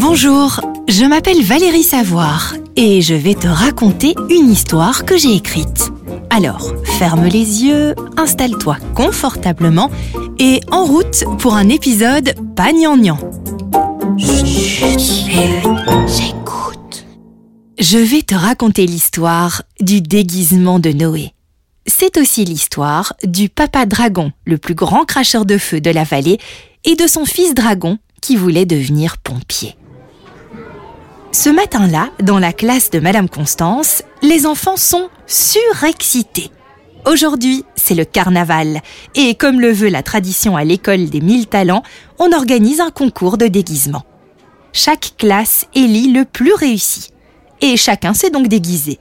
Bonjour, je m'appelle Valérie Savoir et je vais te raconter une histoire que j'ai écrite. Alors, ferme les yeux, installe-toi confortablement et en route pour un épisode pas gnangnan. J'écoute. Je vais te raconter l'histoire du déguisement de Noé. C'est aussi l'histoire du papa dragon, le plus grand cracheur de feu de la vallée, et de son fils dragon qui voulait devenir pompier. Ce matin-là, dans la classe de Madame Constance, les enfants sont surexcités. Aujourd'hui, c'est le carnaval, et comme le veut la tradition à l'école des mille talents, on organise un concours de déguisement. Chaque classe élit le plus réussi, et chacun s'est donc déguisé.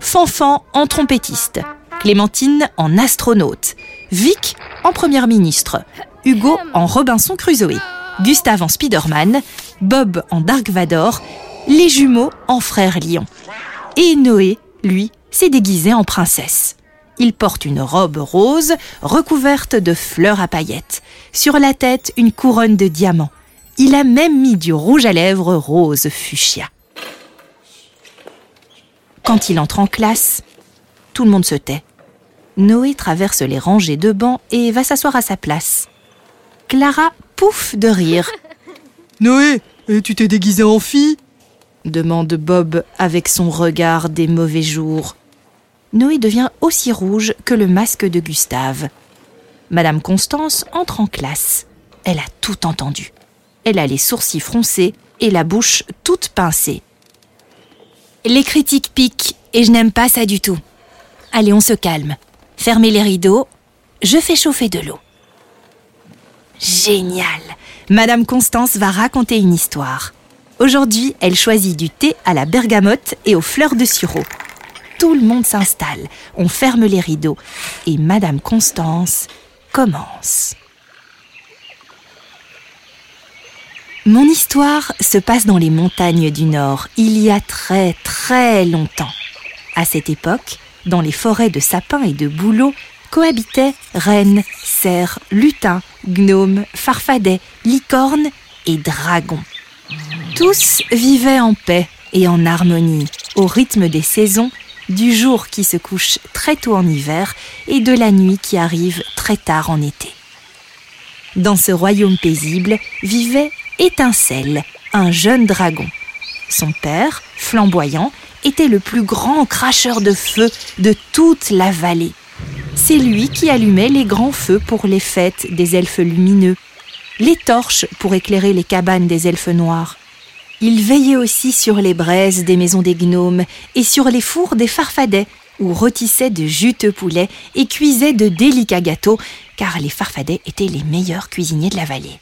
Fanfan en trompettiste, Clémentine en astronaute, Vic en première ministre, Hugo en Robinson Crusoe, Gustave en Spider-Man, Bob en Dark Vador, les jumeaux en frère lion. Et Noé, lui, s'est déguisé en princesse. Il porte une robe rose recouverte de fleurs à paillettes. Sur la tête, une couronne de diamants. Il a même mis du rouge à lèvres rose fuchsia. Quand il entre en classe, tout le monde se tait. Noé traverse les rangées de bancs et va s'asseoir à sa place. Clara pouffe de rire. Noé, tu t'es déguisé en fille? Demande Bob avec son regard des mauvais jours. Noé devient aussi rouge que le masque de Gustave. Madame Constance entre en classe. Elle a tout entendu. Elle a les sourcils froncés et la bouche toute pincée. Les critiques piquent et je n'aime pas ça du tout. Allez, on se calme. Fermez les rideaux. Je fais chauffer de l'eau. Génial Madame Constance va raconter une histoire. Aujourd'hui, elle choisit du thé à la bergamote et aux fleurs de sureau. Tout le monde s'installe, on ferme les rideaux et Madame Constance commence. Mon histoire se passe dans les montagnes du Nord, il y a très très longtemps. À cette époque, dans les forêts de sapins et de bouleaux, cohabitaient rennes, cerfs, lutins, gnomes, farfadets, licornes et dragons. Tous vivaient en paix et en harmonie, au rythme des saisons, du jour qui se couche très tôt en hiver et de la nuit qui arrive très tard en été. Dans ce royaume paisible vivait Étincelle, un jeune dragon. Son père, flamboyant, était le plus grand cracheur de feu de toute la vallée. C'est lui qui allumait les grands feux pour les fêtes des elfes lumineux, les torches pour éclairer les cabanes des elfes noirs. Il veillait aussi sur les braises des maisons des gnomes et sur les fours des farfadets, où rôtissait de juteux poulets et cuisait de délicats gâteaux, car les farfadets étaient les meilleurs cuisiniers de la vallée.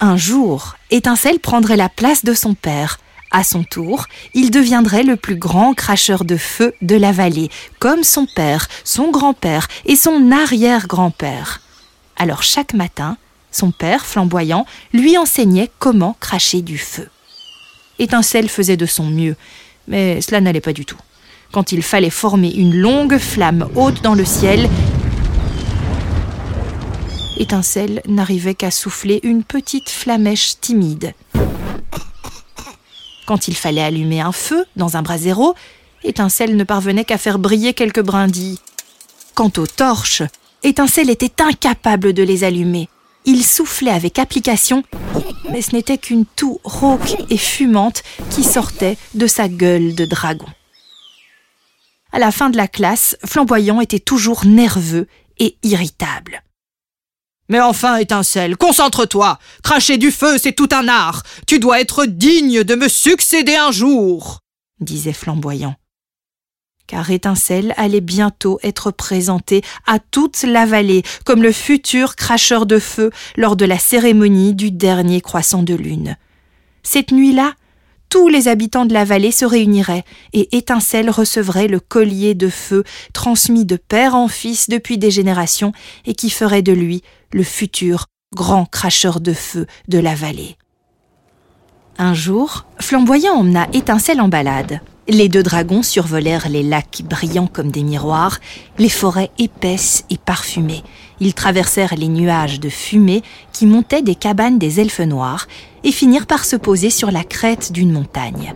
Un jour, Étincelle prendrait la place de son père, à son tour, il deviendrait le plus grand cracheur de feu de la vallée, comme son père, son grand-père et son arrière-grand-père. Alors chaque matin, son père, flamboyant, lui enseignait comment cracher du feu. Étincelle faisait de son mieux, mais cela n'allait pas du tout. Quand il fallait former une longue flamme haute dans le ciel, Étincelle n'arrivait qu'à souffler une petite flamèche timide. Quand il fallait allumer un feu dans un brasero, Étincelle ne parvenait qu'à faire briller quelques brindilles. Quant aux torches, Étincelle était incapable de les allumer. Il soufflait avec application, mais ce n'était qu'une toux rauque et fumante qui sortait de sa gueule de dragon. À la fin de la classe, Flamboyant était toujours nerveux et irritable. Mais enfin, étincelle, concentre-toi. Cracher du feu, c'est tout un art. Tu dois être digne de me succéder un jour, disait Flamboyant. Car Étincelle allait bientôt être présenté à toute la vallée comme le futur cracheur de feu lors de la cérémonie du dernier croissant de lune. Cette nuit-là, tous les habitants de la vallée se réuniraient et Étincelle recevrait le collier de feu transmis de père en fils depuis des générations et qui ferait de lui le futur grand cracheur de feu de la vallée. Un jour, Flamboyant emmena Étincelle en balade. Les deux dragons survolèrent les lacs brillants comme des miroirs, les forêts épaisses et parfumées. Ils traversèrent les nuages de fumée qui montaient des cabanes des elfes noirs et finirent par se poser sur la crête d'une montagne.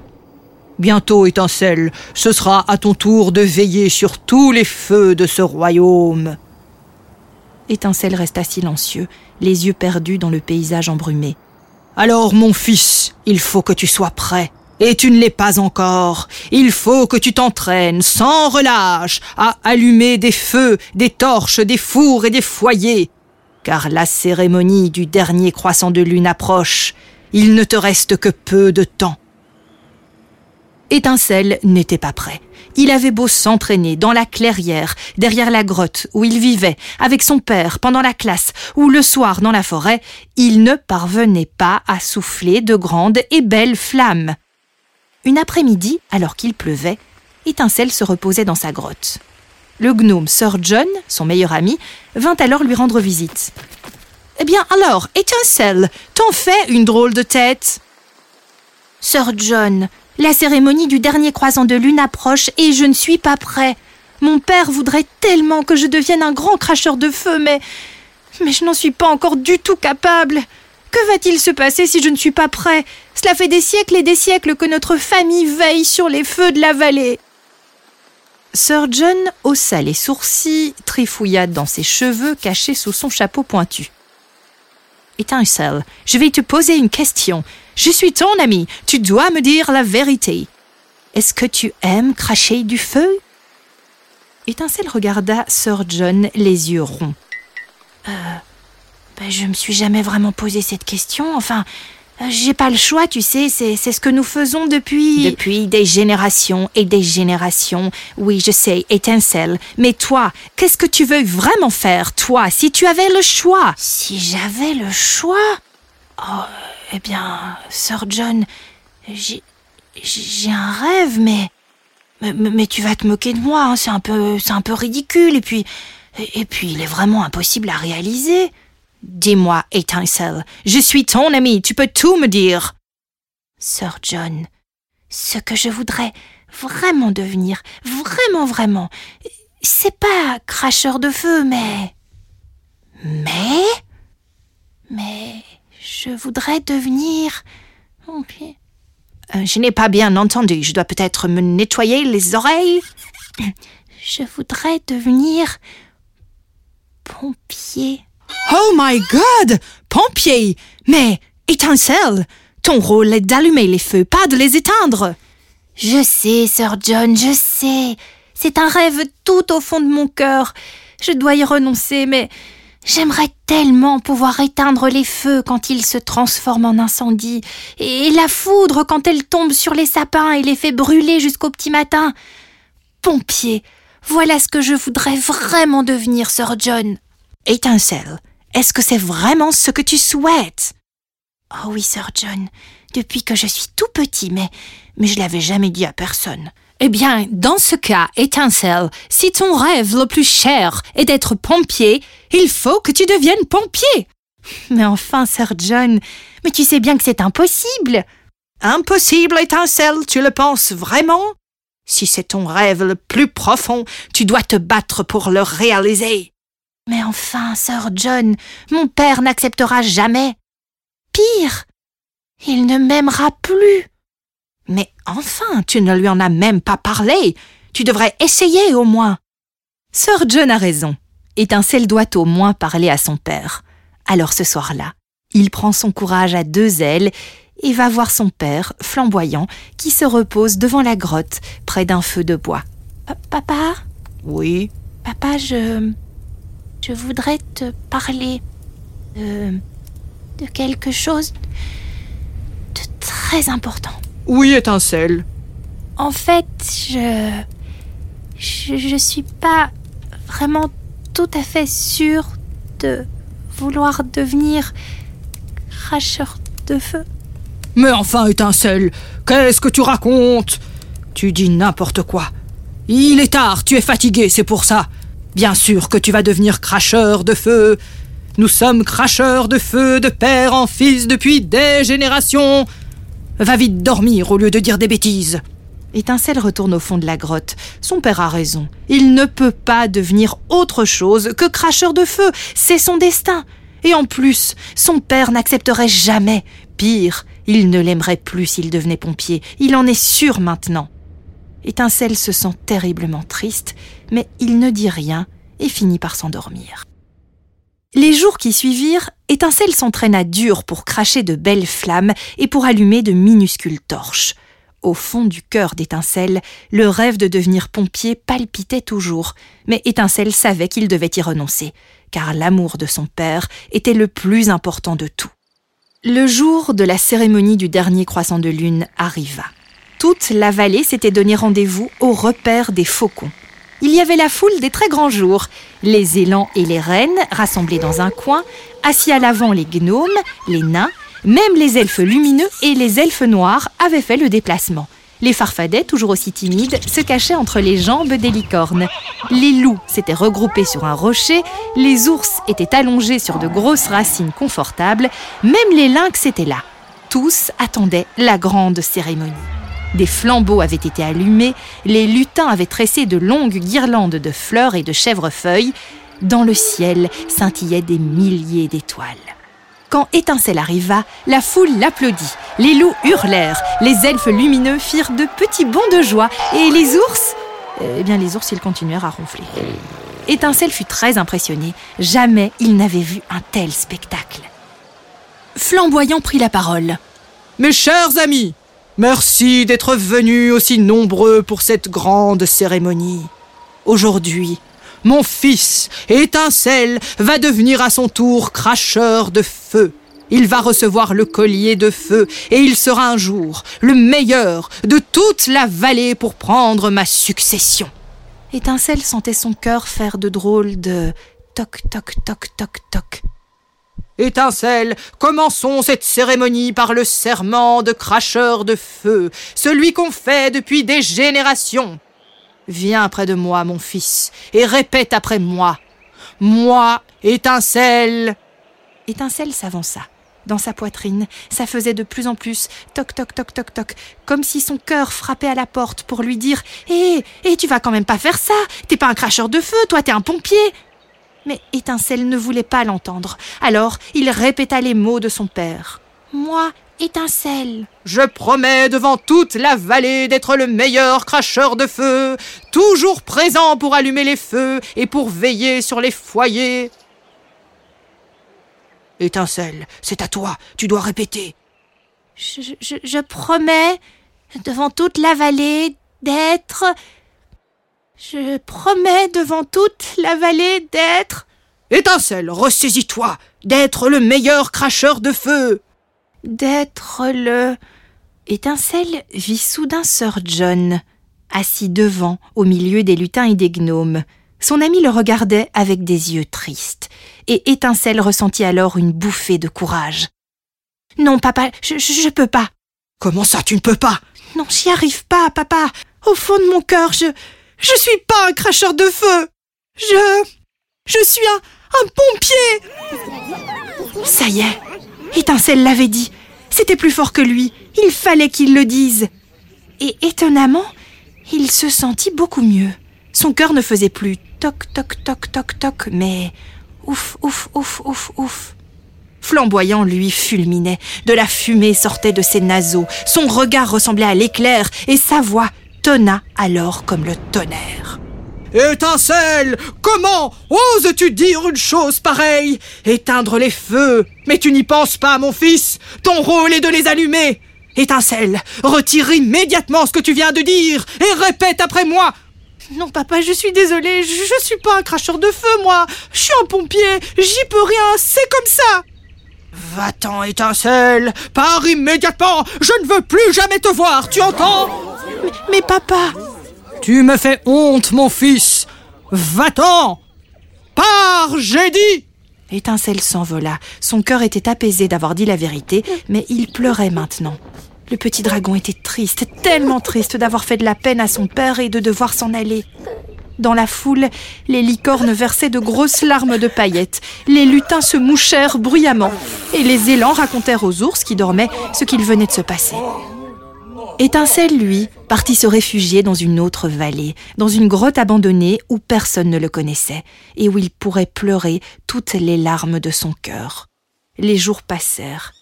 Bientôt, étincelle, ce sera à ton tour de veiller sur tous les feux de ce royaume. Étincelle resta silencieux, les yeux perdus dans le paysage embrumé. Alors, mon fils, il faut que tu sois prêt. Et tu ne l'es pas encore. Il faut que tu t'entraînes sans relâche à allumer des feux, des torches, des fours et des foyers. Car la cérémonie du dernier croissant de lune approche. Il ne te reste que peu de temps. Étincelle n'était pas prêt. Il avait beau s'entraîner dans la clairière, derrière la grotte où il vivait, avec son père pendant la classe, ou le soir dans la forêt, il ne parvenait pas à souffler de grandes et belles flammes. Une après-midi, alors qu'il pleuvait, Étincelle se reposait dans sa grotte. Le gnome Sir John, son meilleur ami, vint alors lui rendre visite. Eh bien alors, Étincelle, t'en fais une drôle de tête Sir John, la cérémonie du dernier croisant de lune approche et je ne suis pas prêt. Mon père voudrait tellement que je devienne un grand cracheur de feu, mais. Mais je n'en suis pas encore du tout capable. Que va-t-il se passer si je ne suis pas prêt? Cela fait des siècles et des siècles que notre famille veille sur les feux de la vallée. Sir John haussa les sourcils, trifouilla dans ses cheveux cachés sous son chapeau pointu. Étincelle, je vais te poser une question. Je suis ton ami, tu dois me dire la vérité. Est-ce que tu aimes cracher du feu? Étincelle regarda Sir John les yeux ronds. Euh, ben, je me suis jamais vraiment posé cette question. Enfin, euh, j'ai pas le choix, tu sais, c'est, ce que nous faisons depuis... Depuis des générations et des générations. Oui, je sais, étincelle. Mais toi, qu'est-ce que tu veux vraiment faire, toi, si tu avais le choix? Si j'avais le choix? Oh, eh bien, Sir John, j'ai, j'ai un rêve, mais, mais... Mais, tu vas te moquer de moi, hein, c'est un peu, c'est un peu ridicule, et puis... et puis, il est vraiment impossible à réaliser. Dis-moi, Étincelle, je suis ton ami, tu peux tout me dire. Sir John, ce que je voudrais vraiment devenir, vraiment, vraiment, c'est pas cracheur de feu, mais. Mais. Mais. Je voudrais devenir. Pompier. Euh, je n'ai pas bien entendu, je dois peut-être me nettoyer les oreilles. Je voudrais devenir. pompier. Oh my God Pompier Mais, étincelle Ton rôle est d'allumer les feux, pas de les éteindre Je sais, Sir John, je sais. C'est un rêve tout au fond de mon cœur. Je dois y renoncer, mais j'aimerais tellement pouvoir éteindre les feux quand ils se transforment en incendie, et la foudre quand elle tombe sur les sapins et les fait brûler jusqu'au petit matin. Pompier, voilà ce que je voudrais vraiment devenir, Sir John. Étincelle, est-ce que c'est vraiment ce que tu souhaites? Oh oui, Sir John, depuis que je suis tout petit, mais, mais je l'avais jamais dit à personne. Eh bien, dans ce cas, étincelle, si ton rêve le plus cher est d'être pompier, il faut que tu deviennes pompier. Mais enfin, Sir John, mais tu sais bien que c'est impossible. Impossible, étincelle, tu le penses vraiment? Si c'est ton rêve le plus profond, tu dois te battre pour le réaliser. Mais enfin, Sir John, mon père n'acceptera jamais. Pire, il ne m'aimera plus. Mais enfin, tu ne lui en as même pas parlé. Tu devrais essayer au moins. Sir John a raison. Étincelle doit au moins parler à son père. Alors ce soir-là, il prend son courage à deux ailes et va voir son père, flamboyant, qui se repose devant la grotte, près d'un feu de bois. Papa? Oui? Papa, je. Je voudrais te parler de. de quelque chose de très important. Oui, étincelle. En fait, je. Je, je suis pas vraiment tout à fait sûre de vouloir devenir cracheur de feu. Mais enfin, étincelle, qu'est-ce que tu racontes? Tu dis n'importe quoi. Il est tard, tu es fatigué, c'est pour ça. Bien sûr que tu vas devenir cracheur de feu. Nous sommes cracheurs de feu de père en fils depuis des générations. Va vite dormir au lieu de dire des bêtises. Étincelle retourne au fond de la grotte. Son père a raison. Il ne peut pas devenir autre chose que cracheur de feu. C'est son destin. Et en plus, son père n'accepterait jamais. Pire, il ne l'aimerait plus s'il devenait pompier. Il en est sûr maintenant. Étincelle se sent terriblement triste, mais il ne dit rien et finit par s'endormir. Les jours qui suivirent, Étincelle s'entraîna dur pour cracher de belles flammes et pour allumer de minuscules torches. Au fond du cœur d'Étincelle, le rêve de devenir pompier palpitait toujours, mais Étincelle savait qu'il devait y renoncer, car l'amour de son père était le plus important de tout. Le jour de la cérémonie du dernier croissant de lune arriva. Toute la vallée s'était donné rendez-vous au repère des faucons. Il y avait la foule des très grands jours, les élans et les reines rassemblés dans un coin, assis à l'avant les gnomes, les nains, même les elfes lumineux et les elfes noirs avaient fait le déplacement. Les farfadets, toujours aussi timides, se cachaient entre les jambes des licornes. Les loups s'étaient regroupés sur un rocher, les ours étaient allongés sur de grosses racines confortables, même les lynx étaient là. Tous attendaient la grande cérémonie. Des flambeaux avaient été allumés, les lutins avaient tressé de longues guirlandes de fleurs et de chèvrefeuilles. Dans le ciel scintillaient des milliers d'étoiles. Quand Étincelle arriva, la foule l'applaudit. Les loups hurlèrent, les elfes lumineux firent de petits bonds de joie, et les ours... Eh bien, les ours, ils continuèrent à ronfler. Étincelle fut très impressionné. Jamais il n'avait vu un tel spectacle. Flamboyant prit la parole. Mes chers amis, merci d'être venus aussi nombreux pour cette grande cérémonie. Aujourd'hui, mon fils, étincelle, va devenir à son tour cracheur de feu. Il va recevoir le collier de feu et il sera un jour le meilleur de toute la vallée pour prendre ma succession. Étincelle sentait son cœur faire de drôles de toc toc toc toc toc. Étincelle, commençons cette cérémonie par le serment de cracheur de feu, celui qu'on fait depuis des générations. Viens près de moi, mon fils, et répète après moi. Moi, étincelle. Étincelle s'avança. Dans sa poitrine, ça faisait de plus en plus toc toc toc toc toc, comme si son cœur frappait à la porte pour lui dire Hé, eh, hé, tu vas quand même pas faire ça T'es pas un cracheur de feu, toi t'es un pompier Mais Étincelle ne voulait pas l'entendre, alors il répéta les mots de son père. Moi, étincelle. Je promets devant toute la vallée d'être le meilleur cracheur de feu, toujours présent pour allumer les feux et pour veiller sur les foyers. Étincelle, c'est à toi, tu dois répéter. Je, je promets devant toute la vallée d'être... Je promets devant toute la vallée d'être... Étincelle, ressaisis-toi, d'être le meilleur cracheur de feu d'être le... Étincelle vit soudain Sir John, assis devant, au milieu des lutins et des gnomes. Son ami le regardait avec des yeux tristes, et Étincelle ressentit alors une bouffée de courage. Non, papa, je, je, peux pas. Comment ça, tu ne peux pas? Non, j'y arrive pas, papa. Au fond de mon cœur, je. Je suis pas un cracheur de feu. Je. Je suis un. un pompier Ça y est, Étincelle l'avait dit. C'était plus fort que lui. Il fallait qu'il le dise. Et étonnamment, il se sentit beaucoup mieux. Son cœur ne faisait plus toc toc toc toc toc, mais ouf ouf ouf ouf ouf. Flamboyant lui fulminait, de la fumée sortait de ses naseaux, son regard ressemblait à l'éclair, et sa voix tonna alors comme le tonnerre. Étincelle Comment oses-tu dire une chose pareille? Éteindre les feux. Mais tu n'y penses pas, mon fils. Ton rôle est de les allumer. Étincelle, retire immédiatement ce que tu viens de dire et répète après moi. Non, papa, je suis désolée, je, je suis pas un cracheur de feu, moi. Je suis un pompier, j'y peux rien, c'est comme ça. Va-t'en, étincelle, pars immédiatement. Je ne veux plus jamais te voir, tu entends? Mais, mais papa. Tu me fais honte, mon fils Va-t'en Pars, j'ai dit Étincelle s'envola. Son cœur était apaisé d'avoir dit la vérité, mais il pleurait maintenant. Le petit dragon était triste, tellement triste d'avoir fait de la peine à son père et de devoir s'en aller. Dans la foule, les licornes versaient de grosses larmes de paillettes, les lutins se mouchèrent bruyamment, et les élans racontèrent aux ours qui dormaient ce qu'il venait de se passer. Étincelle, lui, partit se réfugier dans une autre vallée, dans une grotte abandonnée où personne ne le connaissait, et où il pourrait pleurer toutes les larmes de son cœur. Les jours passèrent.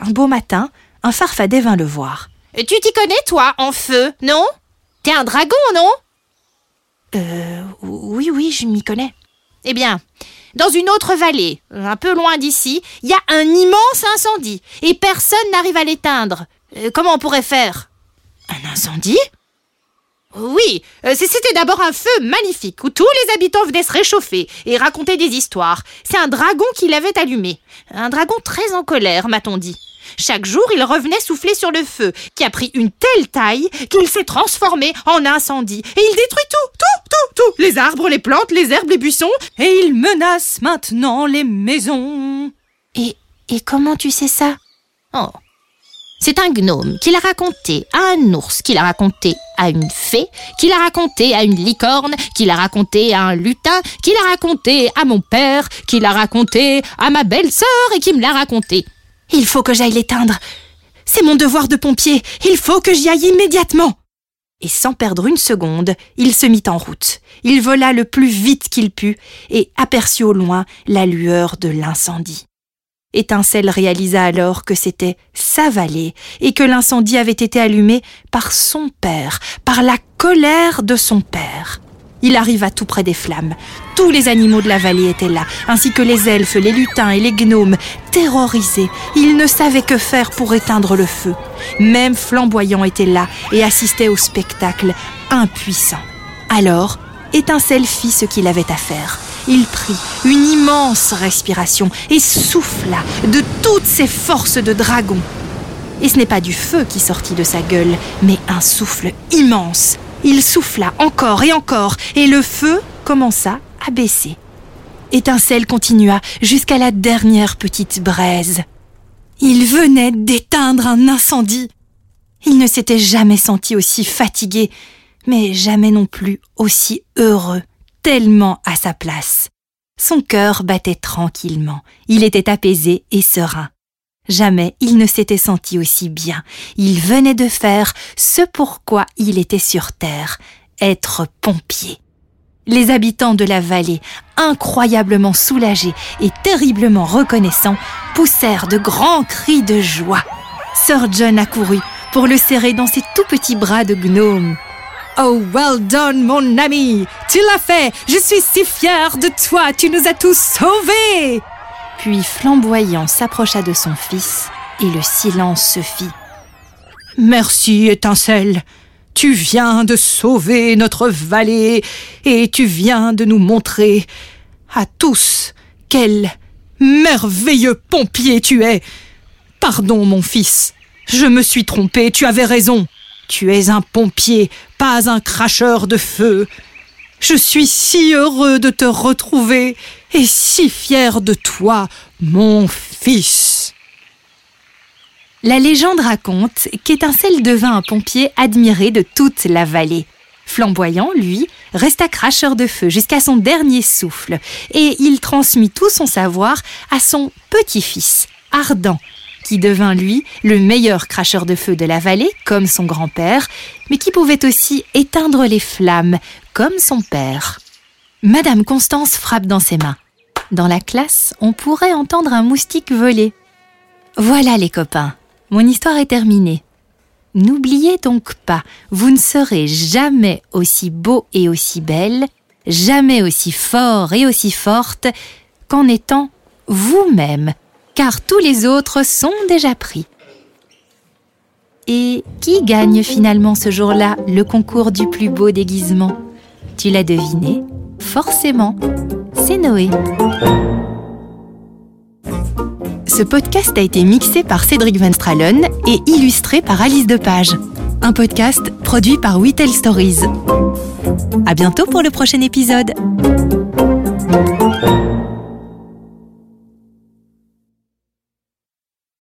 Un beau matin, un farfadet vint le voir. Tu t'y connais, toi, en feu, non? T'es un dragon, non? Euh. Oui, oui, je m'y connais. Eh bien, dans une autre vallée, un peu loin d'ici, il y a un immense incendie, et personne n'arrive à l'éteindre. Euh, comment on pourrait faire? Incendie oui, euh, c'était d'abord un feu magnifique où tous les habitants venaient se réchauffer et raconter des histoires. C'est un dragon qui l'avait allumé. Un dragon très en colère, m'a-t-on dit. Chaque jour, il revenait souffler sur le feu, qui a pris une telle taille qu'il s'est transformé en incendie. Et il détruit tout, tout, tout, tout. Les arbres, les plantes, les herbes, les buissons. Et il menace maintenant les maisons. Et, et comment tu sais ça? Oh. C'est un gnome qui l'a raconté à un ours, qui l'a raconté à une fée, qui l'a raconté à une licorne, qui l'a raconté à un lutin, qui l'a raconté à mon père, qui l'a raconté à ma belle-sœur et qui me l'a raconté. Il faut que j'aille l'éteindre. C'est mon devoir de pompier. Il faut que j'y aille immédiatement. Et sans perdre une seconde, il se mit en route. Il vola le plus vite qu'il put et aperçut au loin la lueur de l'incendie. Étincelle réalisa alors que c'était sa vallée et que l'incendie avait été allumé par son père, par la colère de son père. Il arriva tout près des flammes. Tous les animaux de la vallée étaient là, ainsi que les elfes, les lutins et les gnomes. Terrorisés, ils ne savaient que faire pour éteindre le feu. Même Flamboyant était là et assistait au spectacle, impuissant. Alors, Étincelle fit ce qu'il avait à faire. Il prit une immense respiration et souffla de toutes ses forces de dragon. Et ce n'est pas du feu qui sortit de sa gueule, mais un souffle immense il souffla encore et encore, et le feu commença à baisser. Étincelle continua jusqu'à la dernière petite braise. Il venait d'éteindre un incendie. Il ne s'était jamais senti aussi fatigué, mais jamais non plus aussi heureux, tellement à sa place. Son cœur battait tranquillement, il était apaisé et serein. Jamais il ne s'était senti aussi bien. Il venait de faire ce pourquoi il était sur Terre, être pompier. Les habitants de la vallée, incroyablement soulagés et terriblement reconnaissants, poussèrent de grands cris de joie. Sir John accourut pour le serrer dans ses tout petits bras de gnome. Oh, well done, mon ami! Tu l'as fait! Je suis si fier de toi! Tu nous as tous sauvés! Puis Flamboyant s'approcha de son fils et le silence se fit. Merci, étincelle. Tu viens de sauver notre vallée et tu viens de nous montrer à tous quel merveilleux pompier tu es. Pardon, mon fils. Je me suis trompé, tu avais raison. Tu es un pompier, pas un cracheur de feu. Je suis si heureux de te retrouver et si fier de toi, mon fils. La légende raconte qu'Étincelle devint un pompier admiré de toute la vallée. Flamboyant, lui, resta cracheur de feu jusqu'à son dernier souffle, et il transmit tout son savoir à son petit-fils, Ardent, qui devint lui le meilleur cracheur de feu de la vallée, comme son grand-père, mais qui pouvait aussi éteindre les flammes, comme son père. Madame Constance frappe dans ses mains. Dans la classe, on pourrait entendre un moustique voler. Voilà les copains, mon histoire est terminée. N'oubliez donc pas, vous ne serez jamais aussi beau et aussi belle, jamais aussi fort et aussi forte qu'en étant vous-même, car tous les autres sont déjà pris. Et qui gagne finalement ce jour-là le concours du plus beau déguisement? Tu l'as deviné Forcément, c'est Noé. Ce podcast a été mixé par Cédric Van Stralen et illustré par Alice Depage. Un podcast produit par We Stories. À bientôt pour le prochain épisode.